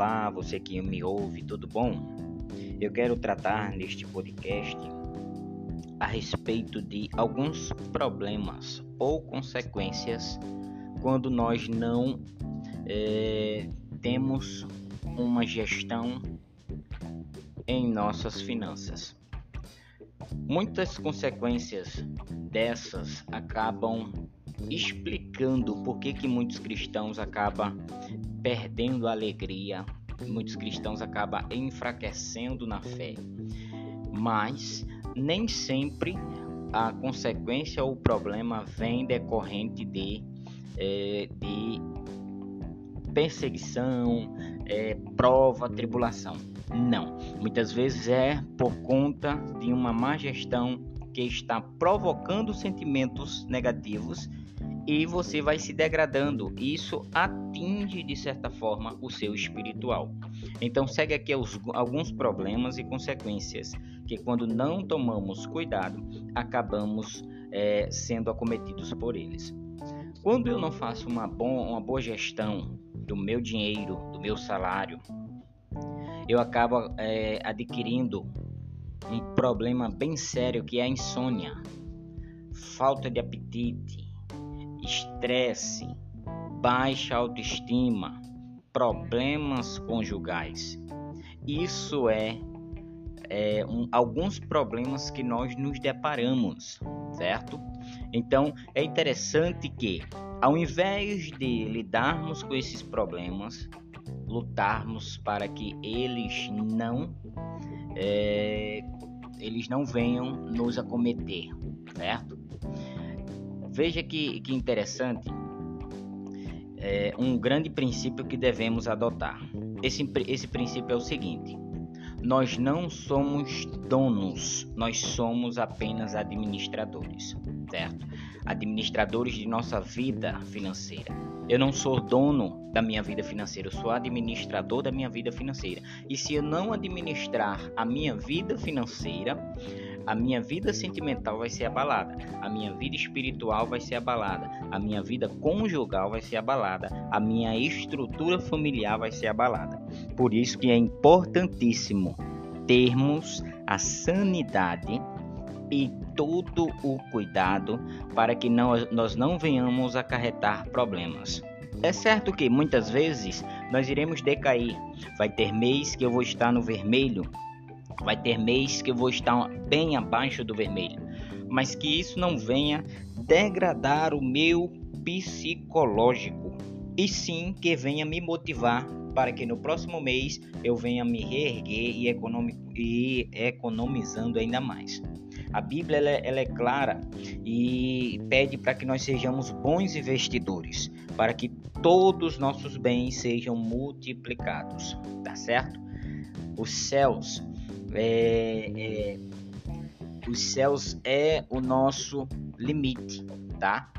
Olá, você que me ouve, tudo bom? Eu quero tratar neste podcast a respeito de alguns problemas ou consequências quando nós não é, temos uma gestão em nossas finanças. Muitas consequências dessas acabam explicando por que, que muitos cristãos acabam perdendo a alegria, muitos cristãos acabam enfraquecendo na fé. Mas nem sempre a consequência ou o problema vem decorrente de, é, de perseguição, é, prova, tribulação. Não. Muitas vezes é por conta de uma má gestão que está provocando sentimentos negativos e você vai se degradando. Isso atinge de certa forma o seu espiritual. Então segue aqui os, alguns problemas e consequências que quando não tomamos cuidado acabamos é, sendo acometidos por eles. Quando eu não faço uma, bom, uma boa gestão do meu dinheiro, do meu salário, eu acabo é, adquirindo um problema bem sério que é a insônia, falta de apetite, estresse, baixa autoestima, problemas conjugais. Isso é, é um, alguns problemas que nós nos deparamos, certo? Então é interessante que, ao invés de lidarmos com esses problemas, lutarmos para que eles não é, eles não venham nos acometer, certo? Veja que, que interessante é, um grande princípio que devemos adotar. Esse, esse princípio é o seguinte: nós não somos donos, nós somos apenas administradores, certo? Administradores de nossa vida financeira. Eu não sou dono da minha vida financeira, eu sou administrador da minha vida financeira. E se eu não administrar a minha vida financeira, a minha vida sentimental vai ser abalada, a minha vida espiritual vai ser abalada, a minha vida conjugal vai ser abalada, a minha estrutura familiar vai ser abalada. Por isso que é importantíssimo termos a sanidade e todo o cuidado para que não, nós não venhamos acarretar problemas. É certo que muitas vezes nós iremos decair. Vai ter mês que eu vou estar no vermelho, Vai ter mês que eu vou estar bem abaixo do vermelho, mas que isso não venha degradar o meu psicológico, e sim que venha me motivar para que no próximo mês eu venha me reerguer e, e economizando ainda mais. A Bíblia ela, é, ela é clara e pede para que nós sejamos bons investidores, para que todos os nossos bens sejam multiplicados, tá certo? Os céus é, é, os céus é o nosso limite, tá?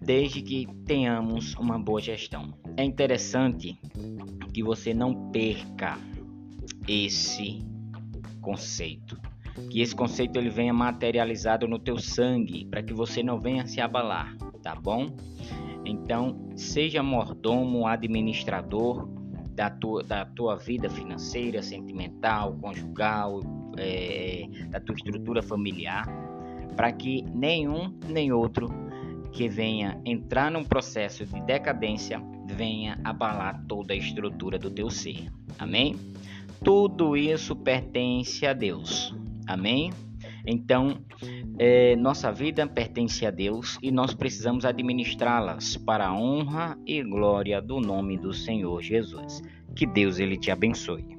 Desde que tenhamos uma boa gestão. É interessante que você não perca esse conceito, que esse conceito ele venha materializado no teu sangue, para que você não venha se abalar, tá bom? Então, seja mordomo, administrador da tua, da tua vida financeira, sentimental, conjugal, é, da tua estrutura familiar, para que nenhum nem outro que venha entrar num processo de decadência venha abalar toda a estrutura do teu ser. Amém? Tudo isso pertence a Deus. Amém? Então, é, nossa vida pertence a Deus e nós precisamos administrá-las para a honra e glória do nome do Senhor Jesus. Que Deus ele te abençoe.